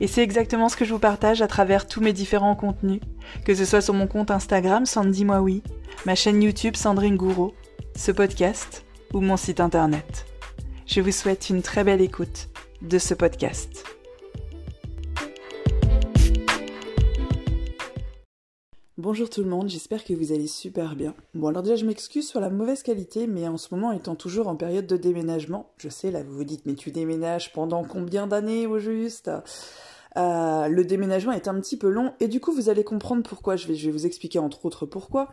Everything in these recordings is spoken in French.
Et c'est exactement ce que je vous partage à travers tous mes différents contenus, que ce soit sur mon compte Instagram Sandy Moi ma chaîne YouTube Sandrine Gouraud, ce podcast ou mon site internet. Je vous souhaite une très belle écoute de ce podcast. Bonjour tout le monde, j'espère que vous allez super bien. Bon alors déjà je m'excuse sur la mauvaise qualité, mais en ce moment étant toujours en période de déménagement, je sais là vous vous dites mais tu déménages pendant combien d'années au juste? Euh, Le déménagement est un petit peu long et du coup vous allez comprendre pourquoi, je vais, vous expliquer entre autres pourquoi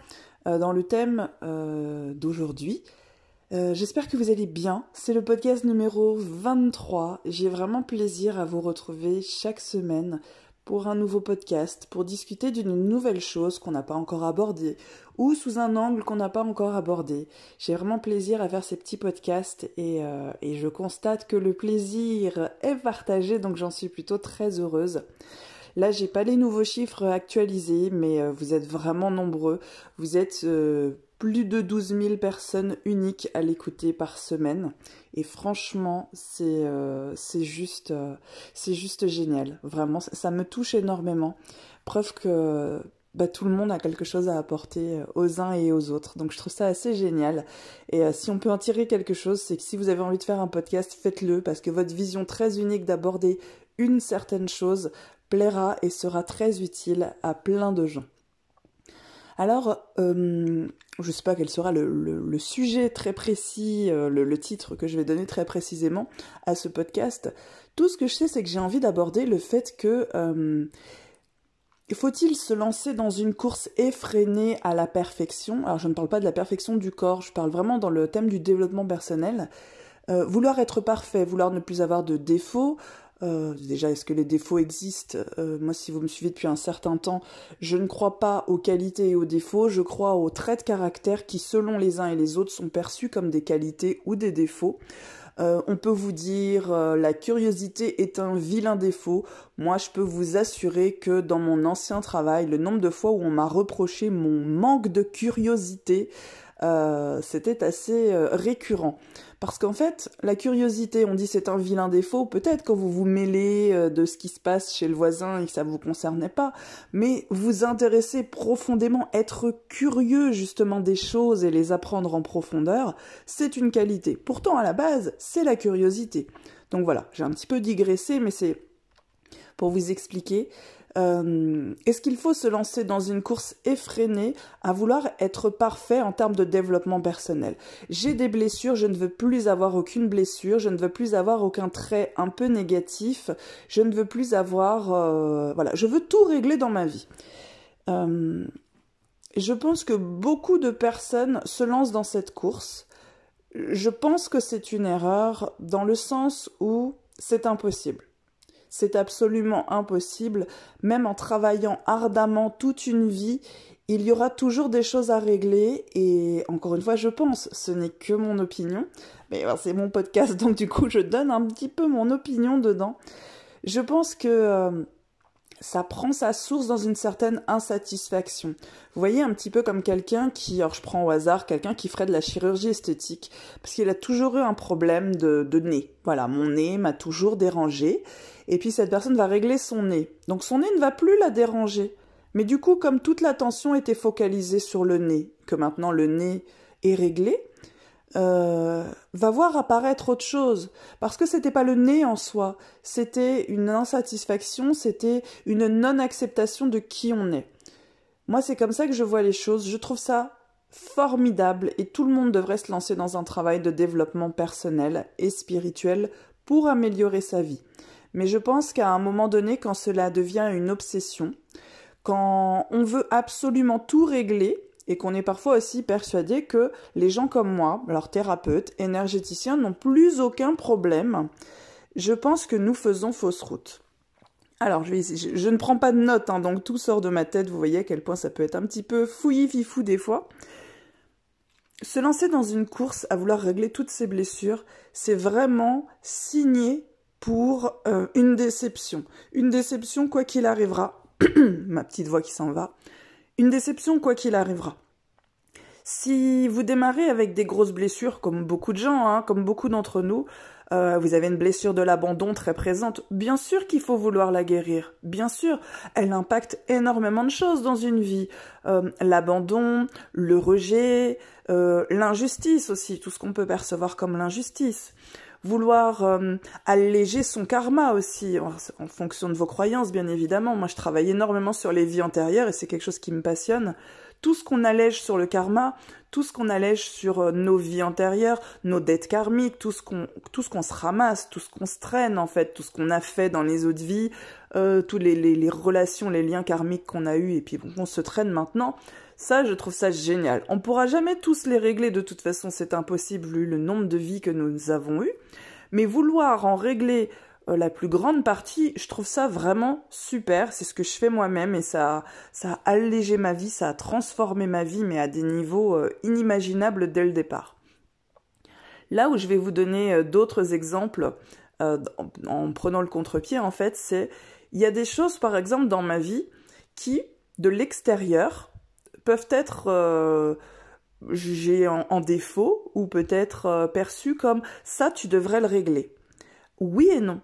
euh, dans le thème euh, d'aujourd'hui. J'espère que vous allez bien. C'est le podcast numéro 23. J'ai vraiment plaisir à vous retrouver chaque semaine pour un nouveau podcast, pour discuter d'une nouvelle chose qu'on n'a pas encore abordée ou sous un angle qu'on n'a pas encore abordé. J'ai vraiment plaisir à faire ces petits podcasts et, euh, je constate que le plaisir est partagé, donc j'en suis plutôt très heureuse. Là, j'ai pas les nouveaux chiffres actualisés, mais euh, vous êtes vraiment nombreux. Vous êtes euh, plus de 12 000 personnes uniques à l'écouter par semaine. Et franchement, c'est euh, juste, euh, juste génial. Vraiment, ça, me touche énormément. Preuve que bah, tout le monde a quelque chose à apporter euh, aux uns et aux autres. Donc je trouve ça assez génial. Et si on peut en tirer quelque chose, c'est que si vous avez envie de faire un podcast, faites-le parce que votre vision très unique d'aborder une certaine chose plaira et sera très utile à plein de gens. Alors, euh, je ne sais pas quel sera le, sujet très précis, euh, le, titre que je vais donner très précisément à ce podcast. Tout ce que je sais, c'est que j'ai envie d'aborder le fait que euh, faut-il se lancer dans une course effrénée à la perfection? Alors, je ne parle pas de la perfection du corps, je parle vraiment dans le thème du développement personnel. vouloir être parfait, vouloir ne plus avoir de défauts, euh, déjà, est-ce que les défauts existent? Euh, Moi, si vous me suivez depuis un certain temps, je ne crois pas aux qualités et aux défauts, je crois aux traits de caractère qui, selon les uns et les autres, sont perçus comme des qualités ou des défauts. Euh, on peut vous dire la curiosité est un vilain défaut. Moi, je peux vous assurer que dans mon ancien travail, le nombre de fois où on m'a reproché mon manque de curiosité, c'était assez récurrent. Parce qu'en fait, la curiosité, on dit c'est un vilain défaut, peut-être quand vous vous mêlez euh, de ce qui se passe chez le voisin et que ça ne vous concernait pas, mais vous intéressez profondément, être curieux justement des choses et les apprendre en profondeur, c'est une qualité. Pourtant, à la base, c'est la curiosité. Donc voilà, j'ai un petit peu digressé, mais c'est pour vous expliquer euh, est-ce qu'il faut se lancer dans une course effrénée à vouloir être parfait en termes de développement personnel? J'ai des blessures, je ne veux plus avoir aucune blessure, je ne veux plus avoir aucun trait un peu négatif, je ne veux plus avoir... Euh, voilà, je veux tout régler dans ma vie. Euh, je pense que beaucoup de personnes se lancent dans cette course. Je pense que c'est une erreur dans le sens où c'est impossible. C'est absolument impossible. Même en travaillant ardemment toute une vie, il y aura toujours des choses à régler. Et encore une fois, je pense, ce n'est que mon opinion. Mais c'est mon podcast, donc du coup, je donne un petit peu mon opinion dedans. Je pense que... Euh, ça prend sa source dans une certaine insatisfaction. Vous voyez un petit peu comme quelqu'un qui, alors je prends au hasard, quelqu'un qui ferait de la chirurgie esthétique, parce qu'il a toujours eu un problème de, de nez. Voilà, mon nez m'a toujours dérangé, et puis cette personne va régler son nez. Donc son nez ne va plus la déranger. Mais du coup, comme toute l'attention était focalisée sur le nez, que maintenant le nez est réglé, euh, va voir apparaître autre chose. Parce que c'était pas le nez en soi, c'était une insatisfaction, c'était une non-acceptation de qui on est. Moi, c'est comme ça que je vois les choses. Je trouve ça formidable et tout le monde devrait se lancer dans un travail de développement personnel et spirituel pour améliorer sa vie. Mais je pense qu'à un moment donné, quand cela devient une obsession, quand on veut absolument tout régler, et qu'on est parfois aussi persuadé que les gens comme moi, leurs thérapeutes, énergéticiens, n'ont plus aucun problème, je pense que nous faisons fausse route. Alors, je, ne prends pas de notes, hein, donc tout sort de ma tête, vous voyez à quel point ça peut être un petit peu fouillis fifou des fois. Se lancer dans une course à vouloir régler toutes ses blessures, c'est vraiment signer pour euh, une déception. Une déception quoi qu'il arrivera. Ma petite voix qui s'en va. Une déception quoi qu'il arrivera. Si vous démarrez avec des grosses blessures, comme beaucoup de gens, hein, comme beaucoup d'entre nous, euh, vous avez une blessure de l'abandon très présente, bien sûr qu'il faut vouloir la guérir. Bien sûr, elle impacte énormément de choses dans une vie. Euh, l'abandon, le rejet, l'injustice aussi, tout ce qu'on peut percevoir comme l'injustice. Vouloir alléger son karma aussi, en fonction de vos croyances bien évidemment. Moi je travaille énormément sur les vies antérieures et c'est quelque chose qui me passionne tout ce qu'on allège sur le karma, tout ce qu'on allège sur euh, nos vies antérieures, nos dettes karmiques, tout ce qu'on tout ce qu'on se ramasse, tout ce qu'on se traîne en fait, tout ce qu'on a fait dans les autres vies, euh, tous les, les, les, relations, les liens karmiques qu'on a eus et puis qu'on se traîne maintenant. Ça, je trouve ça génial. On pourra jamais tous les régler de toute façon, c'est impossible vu le nombre de vies que nous avons eues. Mais vouloir en régler euh, la plus grande partie, je trouve ça vraiment super. C'est ce que je fais moi-même et ça, a allégé ma vie, ça a transformé ma vie, mais à des niveaux euh, inimaginables dès le départ. Là où je vais vous donner euh, d'autres exemples en, prenant le contre-pied, en fait, c'est il y a des choses, par exemple, dans ma vie qui, de l'extérieur, peuvent être jugées en, défaut ou peut-être perçues comme ça, tu devrais le régler. Oui et non.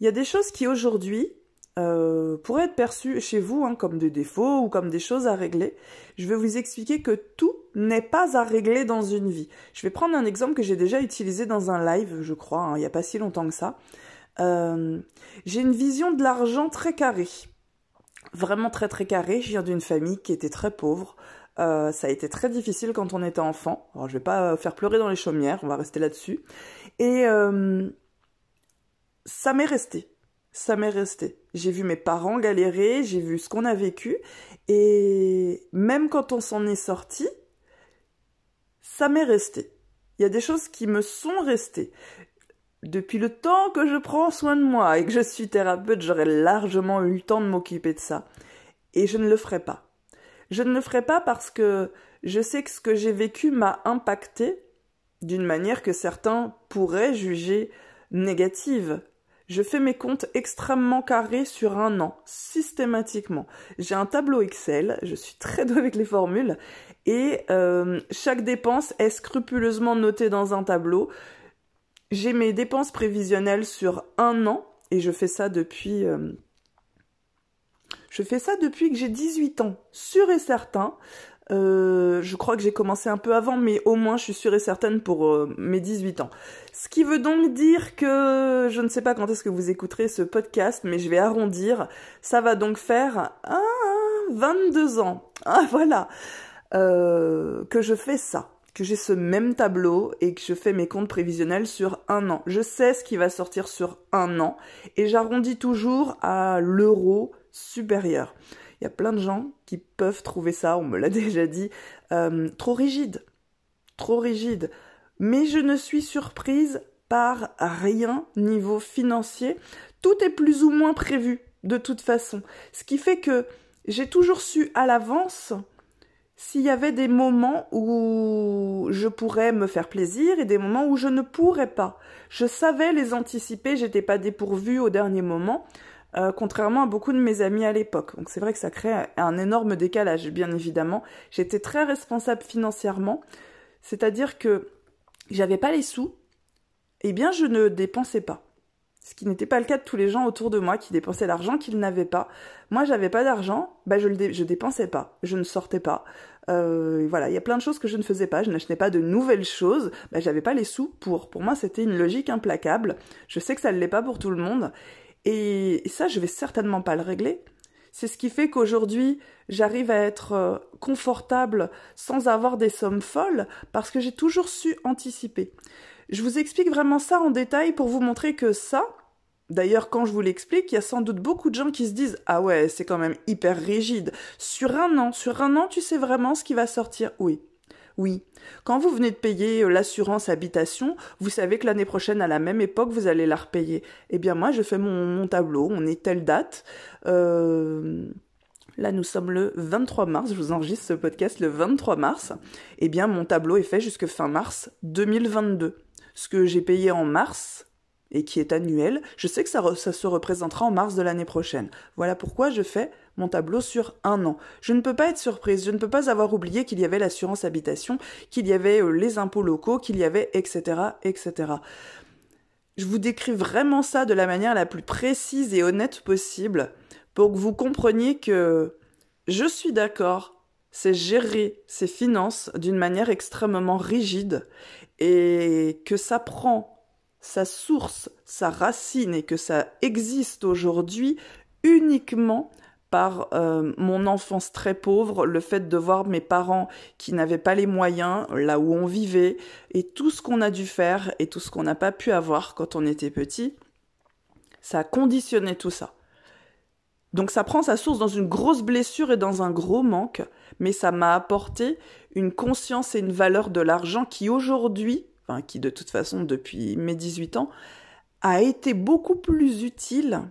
Il y a des choses qui aujourd'hui euh, pourraient être perçues chez vous hein, comme des défauts ou comme des choses à régler. Je vais vous expliquer que tout n'est pas à régler dans une vie. Je vais prendre un exemple que j'ai déjà utilisé dans un live, je crois, hein, il n'y a pas si longtemps que ça. Euh, j'ai une vision de l'argent très carrée. Vraiment très très carrée. Je viens d'une famille qui était très pauvre. Euh, ça a été très difficile quand on était enfant. Alors je vais pas faire pleurer dans les chaumières, on va rester là-dessus. Et ça m'est resté. Ça m'est resté. J'ai vu mes parents galérer, j'ai vu ce qu'on a vécu, et même quand on s'en est sorti, ça m'est resté. Il y a des choses qui me sont restées. Depuis le temps que je prends soin de moi et que je suis thérapeute, j'aurais largement eu le temps de m'occuper de ça. Et je ne le ferai pas. Je ne le ferai pas parce que je sais que ce que j'ai vécu m'a impacté d'une manière que certains pourraient juger négative. Je fais mes comptes extrêmement carrés sur un an, systématiquement. J'ai un tableau Excel, je suis très douée avec les formules, et euh, chaque dépense est scrupuleusement notée dans un tableau. J'ai mes dépenses prévisionnelles sur un an, et je fais ça depuis... Euh, je fais ça depuis que j'ai 18 ans, sûr et certain. Euh, je crois que j'ai commencé un peu avant, mais au moins je suis sûre et certaine pour euh, mes 18 ans. Ce qui veut donc dire que je ne sais pas quand est-ce que vous écouterez ce podcast, mais je vais arrondir. Ça va donc faire ah, 22 ans. Ah voilà. Euh, que je fais ça. Que j'ai ce même tableau et que je fais mes comptes prévisionnels sur un an. Je sais ce qui va sortir sur un an et j'arrondis toujours à l'euro supérieur. Il y a plein de gens qui peuvent trouver ça, on me l'a déjà dit, euh, trop rigide. Trop rigide. Mais je ne suis surprise par rien niveau financier. Tout est plus ou moins prévu, de toute façon. Ce qui fait que j'ai toujours su à l'avance s'il y avait des moments où je pourrais me faire plaisir et des moments où je ne pourrais pas. Je savais les anticiper, j'étais pas dépourvue au dernier moment. Euh, contrairement à beaucoup de mes amis à l'époque. Donc c'est vrai que ça crée un énorme décalage, bien évidemment. J'étais très responsable financièrement, c'est-à-dire que j'avais pas les sous, et eh bien je ne dépensais pas. Ce qui n'était pas le cas de tous les gens autour de moi qui dépensaient l'argent qu'ils n'avaient pas. Moi, j'avais pas d'argent, bah je je dépensais pas, je ne sortais pas. Euh, voilà, il y a plein de choses que je ne faisais pas. Je n'achetais pas de nouvelles choses. Bah, j'avais pas les sous pour. Pour moi, c'était une logique implacable. Je sais que ça ne l'est pas pour tout le monde. Et ça, je vais certainement pas le régler C'est ce qui fait qu'aujourd'hui, j'arrive à être euh, confortable sans avoir des sommes folles parce que j'ai toujours su anticiper. Je vous explique vraiment ça en détail pour vous montrer que ça, D'ailleurs, quand je vous l'explique, il y a sans doute beaucoup de gens qui se disent Ah ouais, c'est quand même hyper rigide. Sur un an, sur un an, tu sais vraiment ce qui va sortir Oui. Oui. Quand vous venez de payer euh, l'assurance habitation, vous savez que l'année prochaine, à la même époque, vous allez la repayer. Eh bien, moi, je fais mon, tableau, on est telle date. Euh, là, nous sommes le 23 mars, je vous enregistre ce podcast le 23 mars. Eh bien, mon tableau est fait jusque fin mars 2022. Ce que j'ai payé en mars, et qui est annuel, je sais que ça, ça se représentera en mars de l'année prochaine. Voilà pourquoi je fais mon tableau sur un an. Je ne peux pas être surprise, je ne peux pas avoir oublié qu'il y avait l'assurance habitation, qu'il y avait euh, les impôts locaux, qu'il y avait etc. etc. Je vous décris vraiment ça de la manière la plus précise et honnête possible pour que vous compreniez que je suis d'accord, c'est gérer ses finances d'une manière extrêmement rigide et que ça prend sa source, sa racine et que ça existe aujourd'hui uniquement par euh, mon enfance très pauvre, le fait de voir mes parents qui n'avaient pas les moyens là où on vivait, et tout ce qu'on a dû faire et tout ce qu'on n'a pas pu avoir quand on était petit, ça a conditionné tout ça. Donc ça prend sa source dans une grosse blessure et dans un gros manque, mais ça m'a apporté une conscience et une valeur de l'argent qui aujourd'hui qui de toute façon depuis mes 18 ans, a été beaucoup plus utile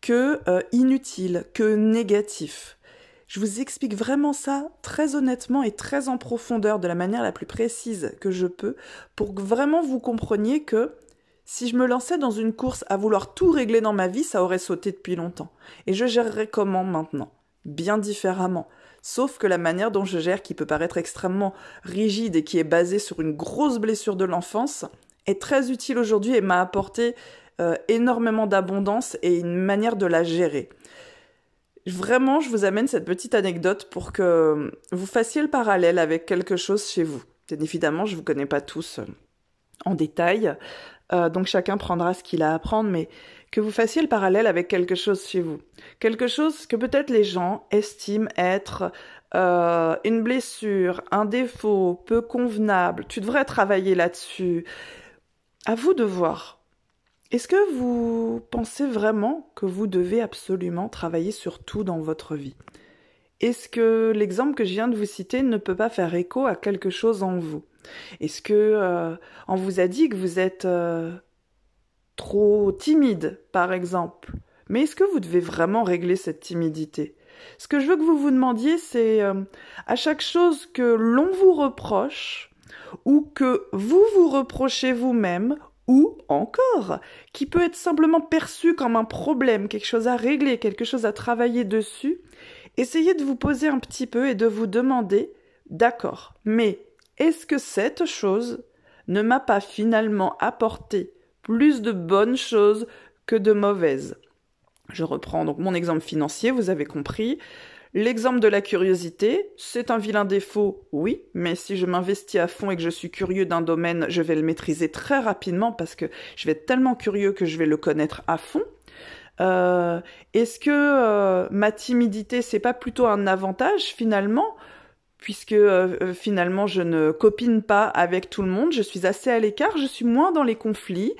que euh, inutile, que négatif. Je vous explique vraiment ça très honnêtement et très en profondeur, de la manière la plus précise que je peux, pour que vraiment vous compreniez que si je me lançais dans une course à vouloir tout régler dans ma vie, ça aurait sauté depuis longtemps. Et je gérerais comment maintenant? Bien différemment. Sauf que la manière dont je gère, qui peut paraître extrêmement rigide et qui est basée sur une grosse blessure de l'enfance, est très utile aujourd'hui et m'a apporté euh, énormément d'abondance et une manière de la gérer. Vraiment, je vous amène cette petite anecdote pour que vous fassiez le parallèle avec quelque chose chez vous. Bien évidemment, je ne vous connais pas tous euh, en détail, euh, donc chacun prendra ce qu'il a à apprendre, mais que vous fassiez le parallèle avec quelque chose chez vous. Quelque chose que peut-être les gens estiment être une blessure, un défaut, peu convenable. Tu devrais travailler là-dessus. À vous de voir. Est-ce que vous pensez vraiment que vous devez absolument travailler sur tout dans votre vie? Est-ce que l'exemple que je viens de vous citer ne peut pas faire écho à quelque chose en vous? Est-ce que euh, on vous a dit que vous êtes euh, trop timide, par exemple? Mais est-ce que vous devez vraiment régler cette timidité? Ce que je veux que vous vous demandiez, c'est euh, à chaque chose que l'on vous reproche, ou que vous vous reprochez vous-même, ou encore, qui peut être simplement perçu comme un problème, quelque chose à régler, quelque chose à travailler dessus, essayez de vous poser un petit peu et de vous demander, d'accord, mais est-ce que cette chose ne m'a pas finalement apporté plus de bonnes choses que de mauvaises? Je reprends donc mon exemple financier, vous avez compris. L'exemple de la curiosité, c'est un vilain défaut, oui, mais si je m'investis à fond et que je suis curieux d'un domaine, je vais le maîtriser très rapidement parce que je vais être tellement curieux que je vais le connaître à fond. Euh, est-ce que euh, ma timidité, c'est pas plutôt un avantage finalement? Puisque euh, euh, finalement je ne copine pas avec tout le monde, je suis assez à l'écart, je suis moins dans les conflits,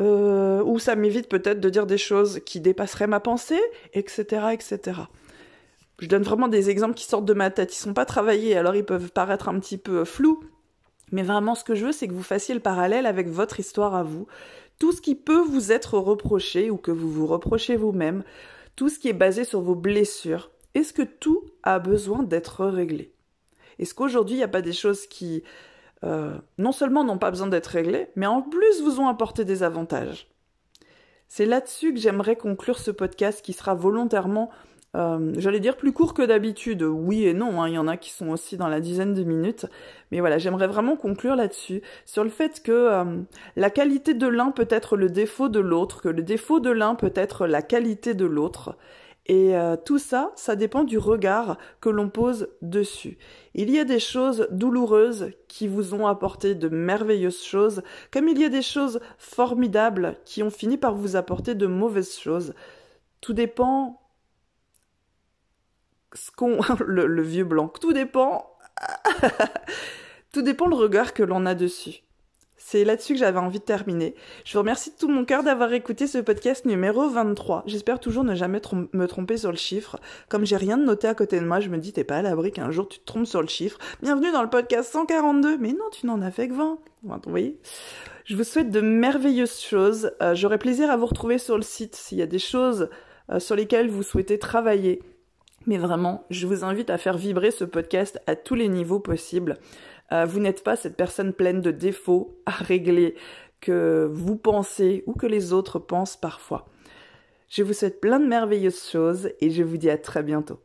euh, où ça m'évite peut-être de dire des choses qui dépasseraient ma pensée, etc., etc. Je donne vraiment des exemples qui sortent de ma tête, ils sont pas travaillés, alors ils peuvent paraître un petit peu flous, mais vraiment ce que je veux, c'est que vous fassiez le parallèle avec votre histoire à vous, tout ce qui peut vous être reproché ou que vous vous reprochez vous-même, tout ce qui est basé sur vos blessures. Est-ce que tout a besoin d'être réglé? Est-ce qu'aujourd'hui, il n'y a pas des choses qui, euh, non seulement n'ont pas besoin d'être réglées, mais en plus vous ont apporté des avantages? C'est là-dessus que j'aimerais conclure ce podcast qui sera volontairement, euh, j'allais dire plus court que d'habitude. Oui et non, hein, il y en a qui sont aussi dans la dizaine de minutes. Mais voilà, j'aimerais vraiment conclure là-dessus, sur le fait que euh, la qualité de l'un peut être le défaut de l'autre, que le défaut de l'un peut être la qualité de l'autre. Et euh, tout ça, ça dépend du regard que l'on pose dessus. Il y a des choses douloureuses qui vous ont apporté de merveilleuses choses, comme il y a des choses formidables qui ont fini par vous apporter de mauvaises choses. Tout dépend ce qu'on, le, le vieux blanc, tout dépend, tout dépend le regard que l'on a dessus. C'est là-dessus que j'avais envie de terminer. Je vous remercie de tout mon cœur d'avoir écouté ce podcast numéro 23. J'espère toujours ne jamais me tromper sur le chiffre. Comme j'ai rien de noté à côté de moi, je me dis t'es pas à l'abri qu'un jour tu te trompes sur le chiffre. Bienvenue dans le podcast 142. Mais non, tu n'en as fait que 20. Vous voyez Je vous souhaite de merveilleuses choses. Euh, j'aurai plaisir à vous retrouver sur le site s'il y a des choses euh, sur lesquelles vous souhaitez travailler. Mais vraiment, je vous invite à faire vibrer ce podcast à tous les niveaux possibles. Euh, vous n'êtes pas cette personne pleine de défauts à régler que vous pensez ou que les autres pensent parfois. Je vous souhaite plein de merveilleuses choses et je vous dis à très bientôt.